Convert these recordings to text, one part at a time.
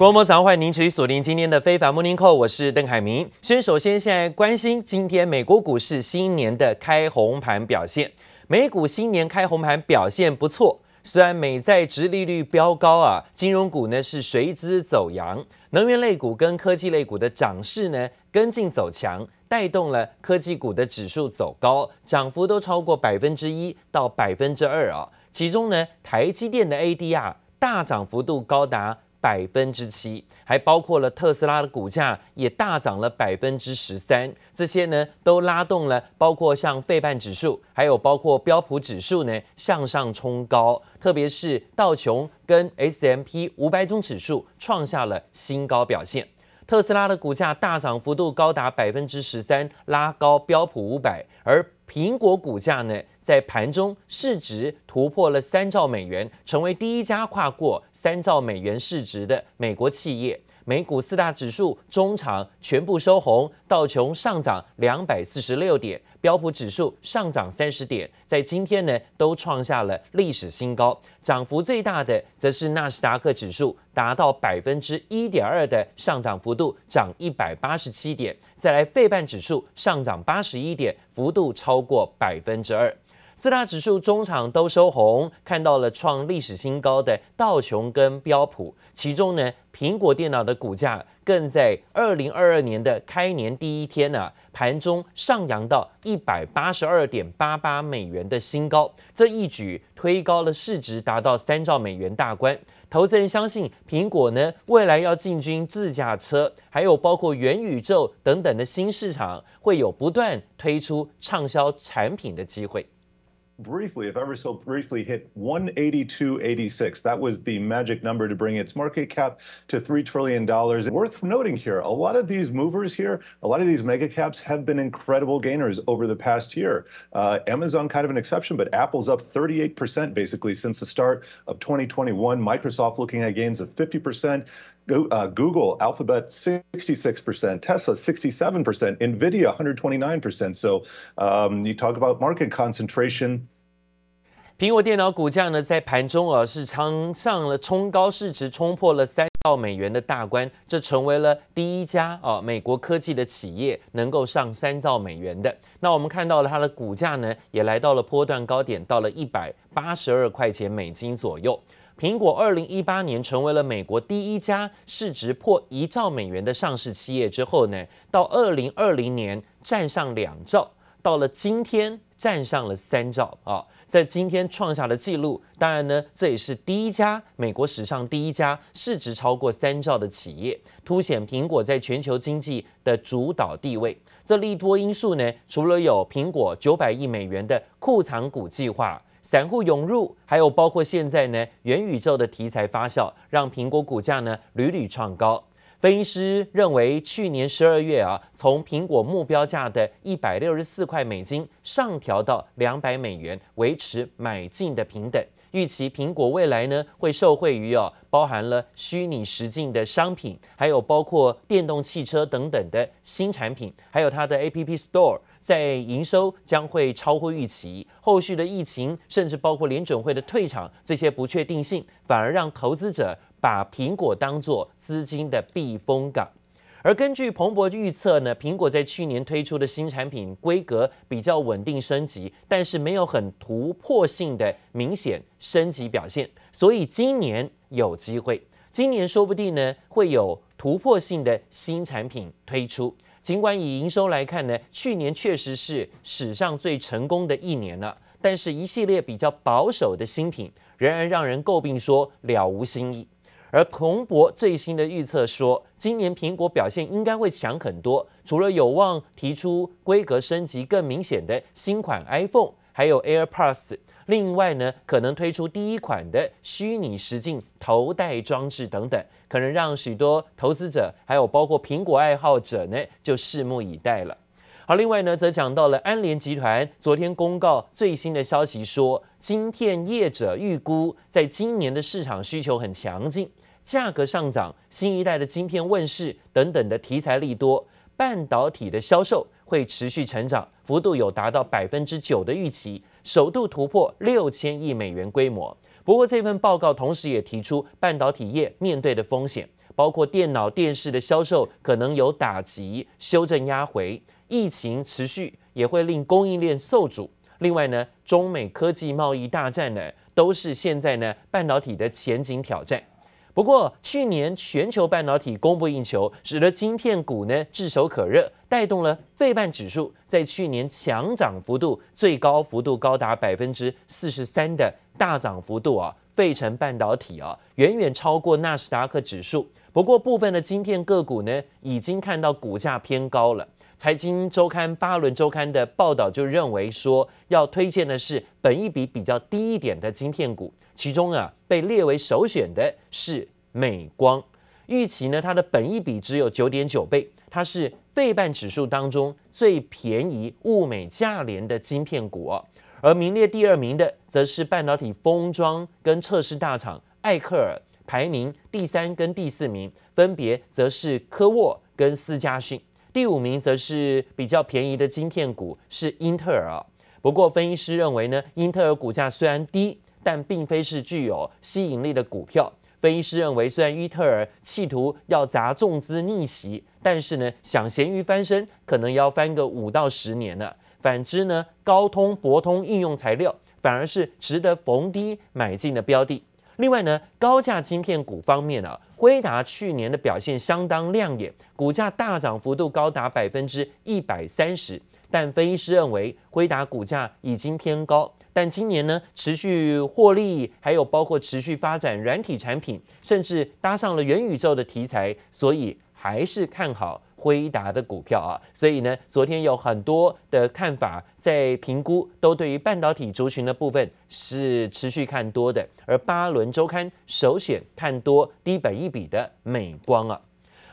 国贸早上欢迎您持续锁定今天的非凡 Morning Call，我是邓海明。先首先现在关心今天美国股市新年的开红盘表现，美股新年开红盘表现不错，虽然美债殖利率飙高啊，金融股呢是随之走扬，能源类股跟科技类股的涨势呢跟进走强，带动了科技股的指数走高，涨幅都超过百分之一到百分之二啊，其中呢台积电的 ADR 大涨幅度高达。百分之七，还包括了特斯拉的股价也大涨了百分之十三，这些呢都拉动了，包括像费半指数，还有包括标普指数呢向上冲高，特别是道琼跟 S M P 五百种指数创下了新高表现。特斯拉的股价大涨幅度高达百分之十三，拉高标普五百，而苹果股价呢，在盘中市值突破了三兆美元，成为第一家跨过三兆美元市值的美国企业。美股四大指数中场全部收红，道琼上涨两百四十六点，标普指数上涨三十点，在今天呢都创下了历史新高。涨幅最大的则是纳斯达克指数，达到百分之一点二的上涨幅度，涨一百八十七点。再来费半指数上涨八十一点，幅度超过百分之二。四大指数中场都收红，看到了创历史新高的道琼跟标普，其中呢，苹果电脑的股价更在二零二二年的开年第一天呢、盘中上扬到一百八十二点八八美元的新高，这一举推高了市值达到三兆美元大关。投资人相信苹果呢，未来要进军自驾车，还有包括元宇宙等等的新市场，会有不断推出畅销产品的机会。Briefly, if ever so briefly, hit 182.86. That was the magic number to bring its market cap to $3 trillion. Worth noting here, a lot of these movers here, a lot of these mega caps have been incredible gainers over the past year. Uh, Amazon kind of an exception, but Apple's up 38% basically since the start of 2021. Microsoft looking at gains of 50%. Uh, Google, Alphabet, 66%, Tesla, 67%, NVIDIA, 129%. So um, you talk about market concentration. 苹果电脑股价呢，在盘中啊是冲上了冲高，市值冲破了三兆美元的大关，这成为了第一家啊美国科技的企业能够上三兆美元的。那我们看到了它的股价呢，也来到了波段高点，到了一百八十二块钱美金左右。苹果二零一八年成为了美国第一家市值破一兆美元的上市企业之后呢，到二零二零年站上两兆，到了今天站上了三兆啊，在今天创下了纪录。当然呢，这也是第一家美国史上第一家市值超过三兆的企业，凸显苹果在全球经济的主导地位。这利多因素呢，除了有苹果九百亿美元的库藏股计划。散户涌入，还有包括现在呢，元宇宙的题材发酵，让苹果股价呢屡屡创高。分析师认为，去年十二月啊，从苹果目标价的一百六十四块美金上调到两百美元，维持买进的平等。预期苹果未来呢会受惠于啊，包含了虚拟实境的商品，还有包括电动汽车等等的新产品，还有它的 App Store。在营收将会超乎预期，后续的疫情甚至包括联准会的退场，这些不确定性反而让投资者把苹果当作资金的避风港。而根据彭博预测呢，苹果在去年推出的新产品规格比较稳定升级，但是没有很突破性的明显升级表现，所以今年有机会，今年说不定呢会有突破性的新产品推出。尽管以营收来看呢，去年确实是史上最成功的一年了，但是一系列比较保守的新品仍然让人诟病说了无新意。而彭博最新的预测说，今年苹果表现应该会强很多，除了有望提出规格升级更明显的新款 iPhone，还有 AirPods。另外呢，可能推出第一款的虚拟实境头戴装置等等，可能让许多投资者还有包括苹果爱好者呢，就拭目以待了。好，另外呢，则讲到了安联集团昨天公告最新的消息说，晶片业者预估在今年的市场需求很强劲，价格上涨，新一代的晶片问世等等的题材利多，半导体的销售会持续成长，幅度有达到百分之九的预期。首度突破六千亿美元规模。不过，这份报告同时也提出半导体业面对的风险，包括电脑、电视的销售可能有打击，修正压回。疫情持续也会令供应链受阻。另外呢，中美科技贸易大战呢，都是现在呢半导体的前景挑战。不过，去年全球半导体供不应求，使得晶片股呢炙手可热，带动了费半指数在去年强涨幅度最高幅度高达百分之四十三的大涨幅度啊，费城半导体啊远远超过纳斯达克指数。不过，部分的晶片个股呢已经看到股价偏高了。财经周刊、巴伦周刊的报道就认为说，要推荐的是本益比比较低一点的晶片股，其中啊被列为首选的是美光。预期呢，它的本益比只有九点九倍，它是费半指数当中最便宜、物美价廉的晶片股。而名列第二名的，则是半导体封装跟测试大厂艾克尔，排名第三跟第四名分别则是科沃跟思佳讯。第五名则是比较便宜的晶片股，是英特尔。不过，分析师认为呢，英特尔股价虽然低，但并非是具有吸引力的股票。分析师认为，虽然英特尔企图要砸重资逆袭，但是呢，想咸鱼翻身，可能要翻个五到十年了。反之呢，高通、博通应用材料反而是值得逢低买进的标的。另外呢，高价晶片股方面啊，辉达去年的表现相当亮眼，股价大涨幅度高达百分之一百三十。但分析师认为，辉达股价已经偏高，但今年呢持续获利，还有包括持续发展软体产品，甚至搭上了元宇宙的题材，所以还是看好。辉达的股票啊，所以呢，昨天有很多的看法在评估，都对于半导体族群的部分是持续看多的。而巴伦周刊首选看多低本益比的美光啊。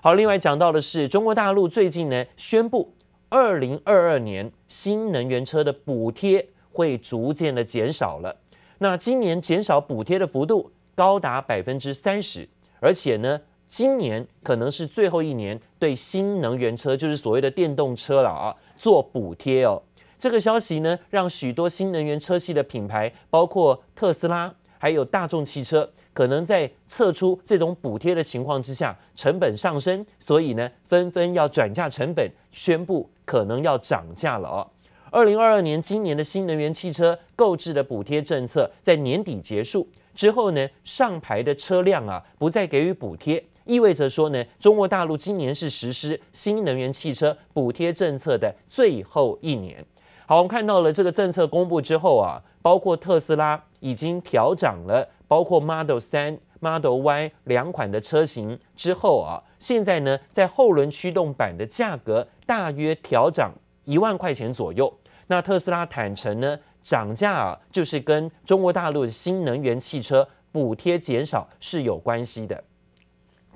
好，另外讲到的是中国大陆最近呢宣布，二零二二年新能源车的补贴会逐渐的减少了。那今年减少补贴的幅度高达百分之三十，而且呢。今年可能是最后一年对新能源车，就是所谓的电动车了啊，做补贴哦。这个消息呢，让许多新能源车系的品牌，包括特斯拉，还有大众汽车，可能在测出这种补贴的情况之下，成本上升，所以呢，纷纷要转嫁成本，宣布可能要涨价了哦。二零二二年今年的新能源汽车购置的补贴政策在年底结束之后呢，上牌的车辆啊，不再给予补贴。意味着说呢，中国大陆今年是实施新能源汽车补贴政策的最后一年。好，我们看到了这个政策公布之后啊，包括特斯拉已经调涨了，包括 Model 3、Model Y 两款的车型之后啊，现在呢，在后轮驱动版的价格大约调涨一万块钱左右。那特斯拉坦诚呢，涨价啊，就是跟中国大陆的新能源汽车补贴减少是有关系的。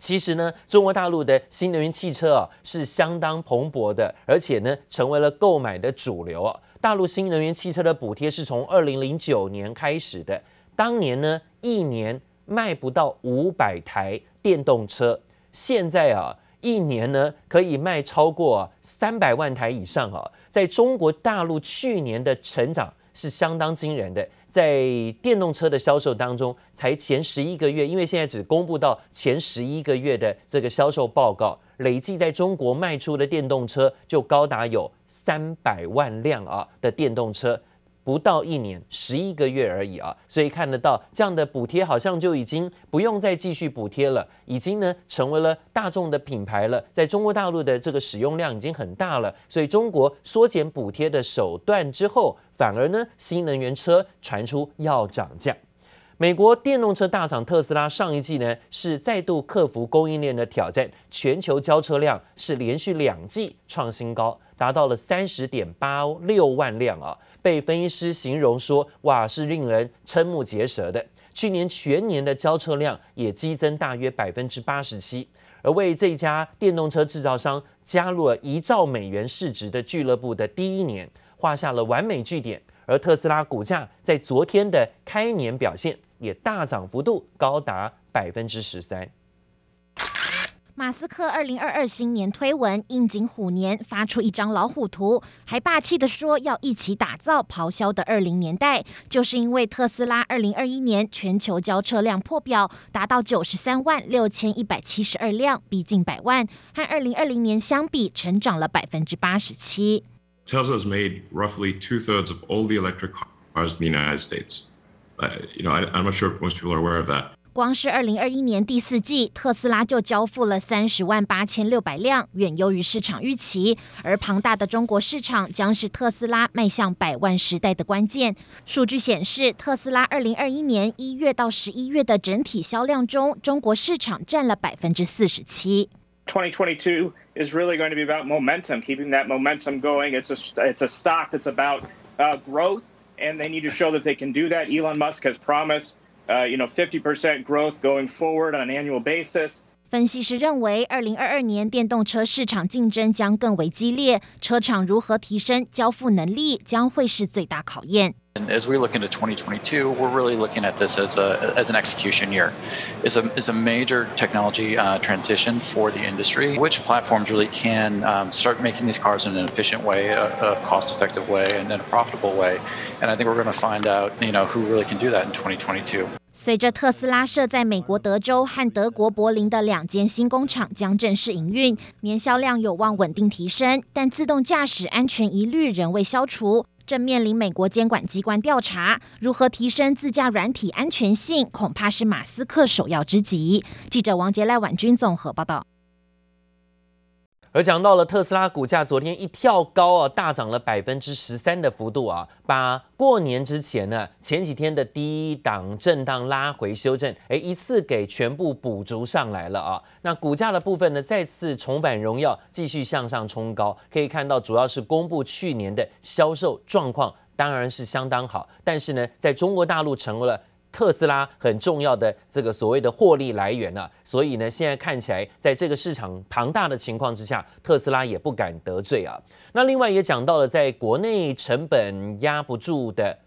其实呢，中国大陆的新能源汽车啊是相当蓬勃的，而且呢成为了购买的主流啊。大陆新能源汽车的补贴是从二零零九年开始的，当年呢一年卖不到五百台电动车，现在啊一年呢可以卖超过三百万台以上啊。在中国大陆去年的成长是相当惊人的。在电动车的销售当中，才前十一个月，因为现在只公布到前十一个月的这个销售报告，累计在中国卖出的电动车就高达有三百万辆啊的电动车。不到一年，十一个月而已啊，所以看得到这样的补贴好像就已经不用再继续补贴了，已经呢成为了大众的品牌了，在中国大陆的这个使用量已经很大了，所以中国缩减补贴的手段之后，反而呢新能源车传出要涨价。美国电动车大厂特斯拉上一季呢是再度克服供应链的挑战，全球交车量是连续两季创新高，达到了三十点八六万辆啊。被分析师形容说：“哇，是令人瞠目结舌的。去年全年的交车量也激增大约百分之八十七，而为这家电动车制造商加入了一兆美元市值的俱乐部的第一年，画下了完美句点。而特斯拉股价在昨天的开年表现也大涨幅度高达百分之十三。”马斯克二零二二新年推文应景虎年，发出一张老虎图，还霸气地说要一起打造咆哮的二零年代。就是因为特斯拉二零二一年全球交车量破表，达到九十三万六千一百七十二辆，逼近百万，和二零二零年相比，成长了百分之八十七。Tesla has made roughly two thirds of all the electric cars in the United States. You know, I, I'm not sure most people are aware of that. 光是二零二一年第四季，特斯拉就交付了三十万八千六百辆，远优于市场预期。而庞大的中国市场将是特斯拉迈向百万时代的关键。数据显示，特斯拉二零二一年一月到十一月的整体销量中，中国市场占了百分之四十七。2022 is really going to be about momentum, keeping that momentum going. It's a it's a stock that's about uh, growth, and they need to show that they can do that. Elon Musk has promised. Uh, you know, 50% growth going forward on an annual basis. 分析师认为，二零二二年电动车市场竞争将更为激烈，车厂如何提升交付能力将会是最大考验。And as we look into 2022, we're really looking at this as a as an execution year. It's a it's a major technology uh, transition for the industry. Which platforms really can um, start making these cars in an efficient way, a, a cost-effective way, and in a profitable way? And I think we're going to find out, you know, who really can do that in 2022. 随着特斯拉设在美国德州和德国柏林的两间新工厂将正式营运，年销量有望稳定提升，但自动驾驶安全疑虑仍未消除。正面临美国监管机关调查，如何提升自驾软体安全性，恐怕是马斯克首要之急。记者王杰赖婉君综合报道。而讲到了特斯拉股价昨天一跳高啊，大涨了百分之十三的幅度啊，把过年之前呢前几天的低档震荡拉回修正，哎，一次给全部补足上来了啊。那股价的部分呢再次重返荣耀，继续向上冲高。可以看到，主要是公布去年的销售状况，当然是相当好，但是呢，在中国大陆成为了。特斯拉很重要的这个所谓的获利来源啊，所以呢，现在看起来，在这个市场庞大的情况之下，特斯拉也不敢得罪啊。那另外也讲到了，在国内成本压不住的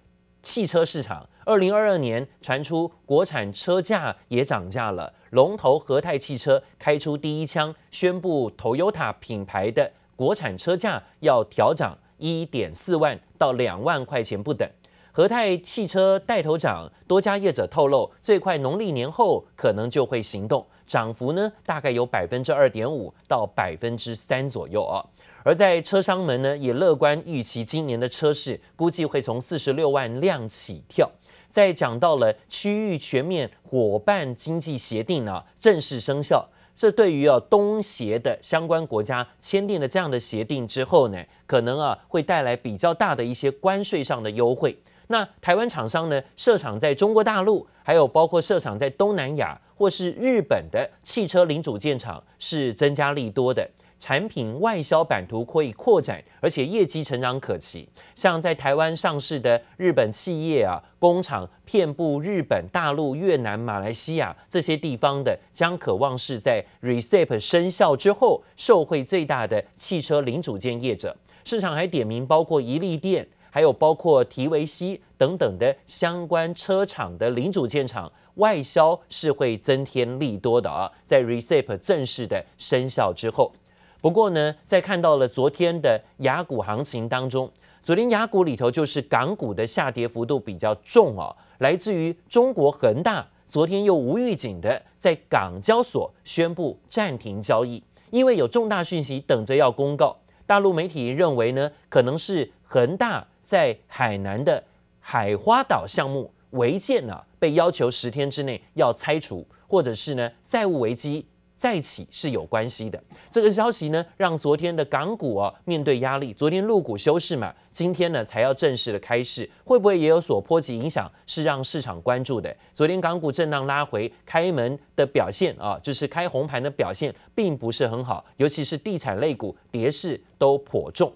汽车市场，二零二二年传出国产车价也涨价了，龙头和泰汽车开出第一枪，宣布 Toyota 品牌的国产车价要调涨一点四万到两万块钱不等。和泰汽车带头涨，多家业者透露，最快农历年后可能就会行动，涨幅呢大概有百分之二点五到百分之三左右啊。而在车商们呢也乐观预期今年的车市估计会从四十六万辆起跳。在讲到了区域全面伙伴经济协定呢正式生效，这对于啊东协的相关国家签订了这样的协定之后呢，可能啊会带来比较大的一些关税上的优惠。那台湾厂商呢，设厂在中国大陆，还有包括设厂在东南亚或是日本的汽车零组件厂，是增加利多的，产品外销版图可以扩展，而且业绩成长可期。像在台湾上市的日本企业啊，工厂遍布日本、大陆、越南、马来西亚这些地方的，将渴望是在 RCEP 生效之后受惠最大的汽车零组件业者。市场还点名包括一利电。还有包括提维西等等的相关车厂的零组件厂，外销是会增添利多的啊，在 Recep 正式的生效之后。不过呢，在看到了昨天的亚股行情当中，昨天亚股里头就是港股的下跌幅度比较重啊，来自于中国恒大昨天又无预警的在港交所宣布暂停交易，因为有重大讯息等着要公告。大陆媒体认为呢，可能是恒大。在海南的海花岛项目违建呢，被要求十天之内要拆除，或者是呢债务危机再起是有关系的。这个消息呢，让昨天的港股啊面对压力。昨天陆股休市嘛，今天呢才要正式的开市，会不会也有所波及影响？是让市场关注的。昨天港股震荡拉回，开门的表现啊，就是开红盘的表现，并不是很好，尤其是地产类股跌势都颇重。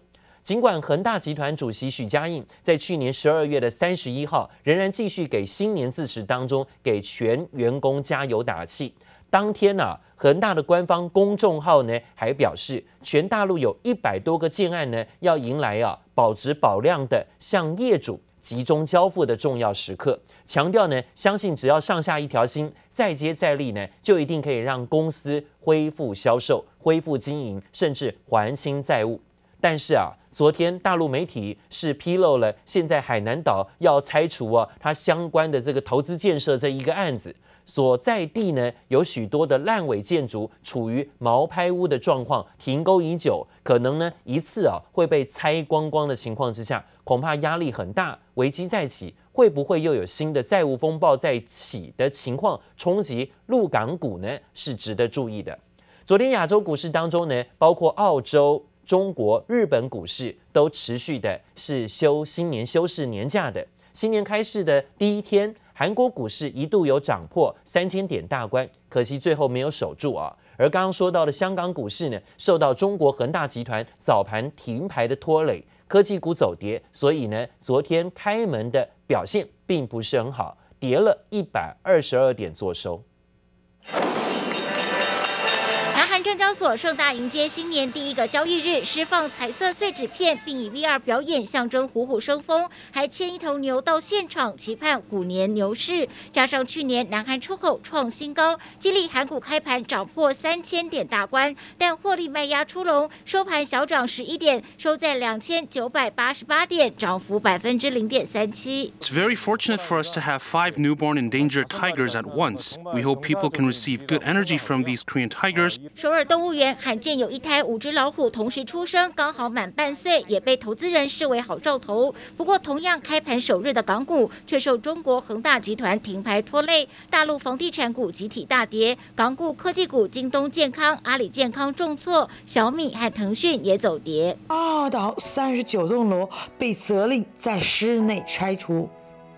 尽管恒大集团主席许家印在去年十二月的三十一号仍然继续给新年致辞当中给全员工加油打气，当天呐、啊，恒大的官方公众号呢还表示，全大陆有一百多个建案呢要迎来啊保质保量的向业主集中交付的重要时刻，强调呢，相信只要上下一条心，再接再厉呢，就一定可以让公司恢复销售、恢复经营，甚至还清债务。但是啊，昨天大陆媒体是披露了现在海南岛要拆除啊它相关的这个投资建设这一个案子。所在地呢，有许多的烂尾建筑处于毛坯屋的状况，停工已久，可能呢一次啊会被拆光光的情况之下，恐怕压力很大，危机再起，会不会又有新的债务风暴再起的情况冲击陆港股呢？是值得注意的。昨天亚洲股市当中呢，包括澳洲、中国、日本股市都持续的是休新年休市年假的，新年开市的第一天。韩国股市一度有涨破三千点大关，可惜最后没有守住啊。而刚刚说到的香港股市呢，受到中国恒大集团早盘停牌的拖累，科技股走跌，所以呢，昨天开门的表现并不是很好，跌了一百二十二点做收。证交所盛大迎接新年第一个交易日，释放彩色碎纸片，并以 VR 表演象征虎虎生风，还牵一头牛到现场，期盼虎年牛市。加上去年南韩出口创新高，激励韩股开盘涨破三千点大关，但获利卖压出笼，收盘小涨十一点，收在两千九百八十八点，涨幅百分之零点三七。It's very fortunate for us to have five newborn endangered tigers at once. We hope people can receive good energy from these Korean tigers. 尔动物园罕见有一胎五只老虎同时出生，刚好满半岁，也被投资人视为好兆头。不过，同样开盘首日的港股却受中国恒大集团停牌拖累，大陆房地产股集体大跌，港股科技股京东健康、阿里健康重挫，小米和腾讯也走跌。二岛三十九栋楼被责令在十日内拆除，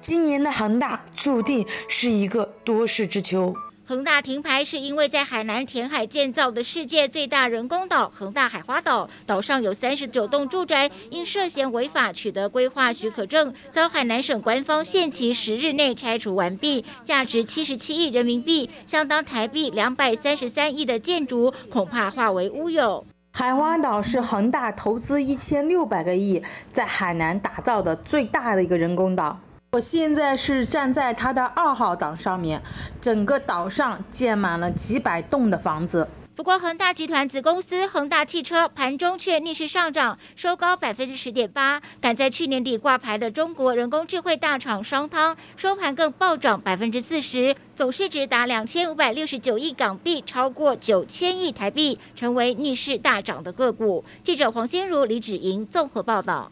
今年的恒大注定是一个多事之秋。恒大停牌是因为在海南填海建造的世界最大人工岛恒大海花岛，岛上有三十九栋住宅，因涉嫌违法取得规划许可证，遭海南省官方限期十日内拆除完毕，价值七十七亿人民币，相当台币两百三十三亿的建筑，恐怕化为乌有。海花岛是恒大投资一千六百个亿在海南打造的最大的一个人工岛。我现在是站在它的二号岛上面，整个岛上建满了几百栋的房子。不过，恒大集团子公司恒大汽车盘中却逆势上涨，收高百分之十点八。赶在去年底挂牌的中国人工智慧大厂商汤，收盘更暴涨百分之四十，总市值达两千五百六十九亿港币，超过九千亿台币，成为逆势大涨的个股。记者黄心如、李芷莹综合报道。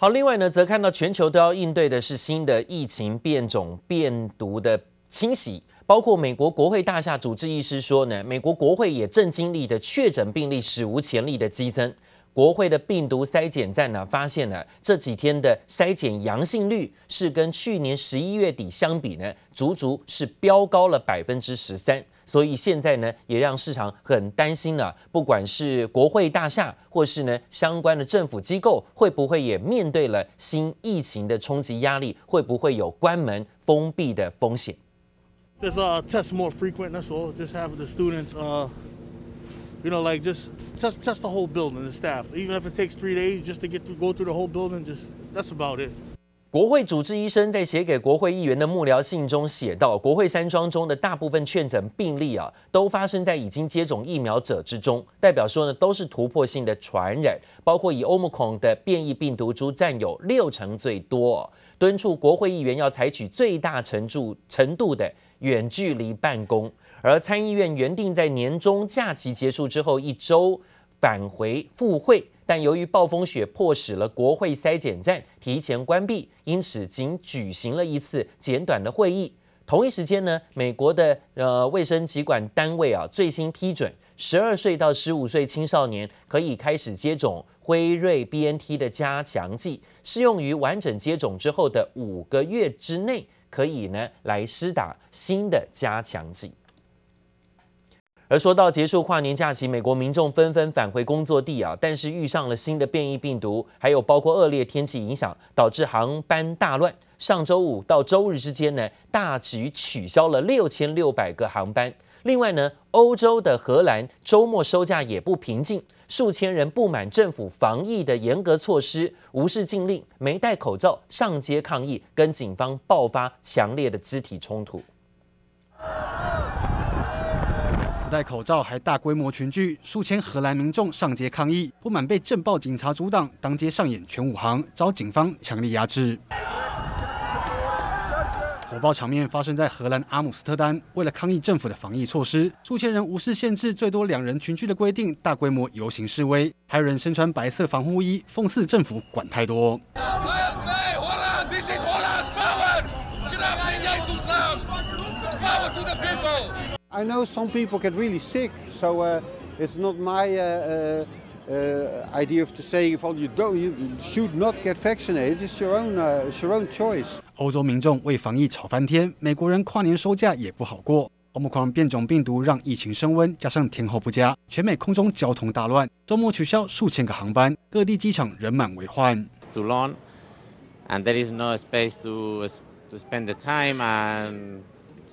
好，另外呢，则看到全球都要应对的是新的疫情变种病毒的侵袭，包括美国国会大厦主治医师说呢，美国国会也正经历的确诊病例史无前例的激增。国会的病毒筛检站呢，发现了这几天的筛检阳性率是跟去年十一月底相比呢，足足是飙高了百分之十三。所以现在呢，也让市场很担心了。不管是国会大厦，或是呢相关的政府机构，会不会也面对了新疫情的冲击压力？会不会有关门封闭的风险？Just uh test more frequent. That's all. Just have the students uh, you know, like just test test the whole building, the staff. Even if it takes three days just to get to go through the whole building, just that's about it. 国会主治医生在写给国会议员的幕僚信中写道：“国会山庄中的大部分确诊病例啊，都发生在已经接种疫苗者之中，代表说呢，都是突破性的传染，包括以欧姆孔的变异病毒株占有六成最多。敦促国会议员要采取最大程度程度的远距离办公。而参议院原定在年终假期结束之后一周返回复会。”但由于暴风雪迫使了国会筛检站提前关闭，因此仅举行了一次简短的会议。同一时间呢，美国的呃卫生疾管单位啊最新批准，十二岁到十五岁青少年可以开始接种辉瑞 BNT 的加强剂，适用于完整接种之后的五个月之内，可以呢来施打新的加强剂。而说到结束跨年假期，美国民众纷纷返回工作地啊，但是遇上了新的变异病毒，还有包括恶劣天气影响，导致航班大乱。上周五到周日之间呢，大举取消了六千六百个航班。另外呢，欧洲的荷兰周末收假也不平静，数千人不满政府防疫的严格措施，无视禁令，没戴口罩上街抗议，跟警方爆发强烈的肢体冲突。不戴口罩还大规模群聚，数千荷兰民众上街抗议，不满被镇暴警察阻挡，当街上演全武行，遭警方强力压制。火爆场面发生在荷兰阿姆斯特丹，为了抗议政府的防疫措施，数千人无视限制最多两人群聚的规定，大规模游行示威，还有人身穿白色防护衣，讽刺政府管太多。I know some people get really sick, so uh, it's not my uh, uh, idea of to say if all you don't, you should not get vaccinated. It's your own, it's your own choice. 欧洲民众为防疫吵翻天，美国人跨年收假也不好过。Omicron 变种病毒让疫情升温，加上天候不佳，全美空中交通大乱，周末取消数千个航班，各地机场人满为患。Too long, and there is no space to to spend the time and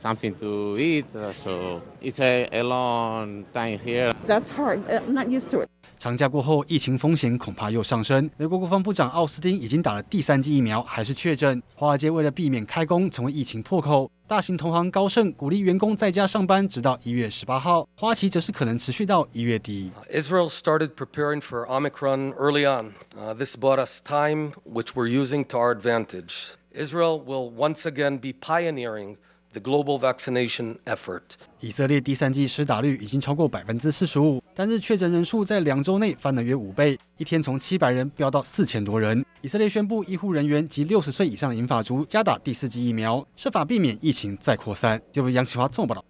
something to eat, so it's a, a long time here. That's hard. I'm not used to it. 长假过后，疫情风险恐怕又上升。美国国防部长奥斯汀已经打了第三剂疫苗，还是确诊。华尔街为了避免开工成为疫情破口，大型同行高盛鼓励员工在家上班，直到一月十八号。花旗则是可能持续到一月底。Israel started preparing for Omicron early on. Uh, this bought us time, which we're using to our advantage. Israel will once again be pioneering. The global vaccination effort. 以色列第三季施打率已经超过百分之四十五，单日确诊人数在两周内翻了约五倍，一天从七百人飙到四千多人。以色列宣布，医护人员及六十岁以上的银发族加打第四剂疫苗，设法避免疫情再扩散。就由杨启华综合报道。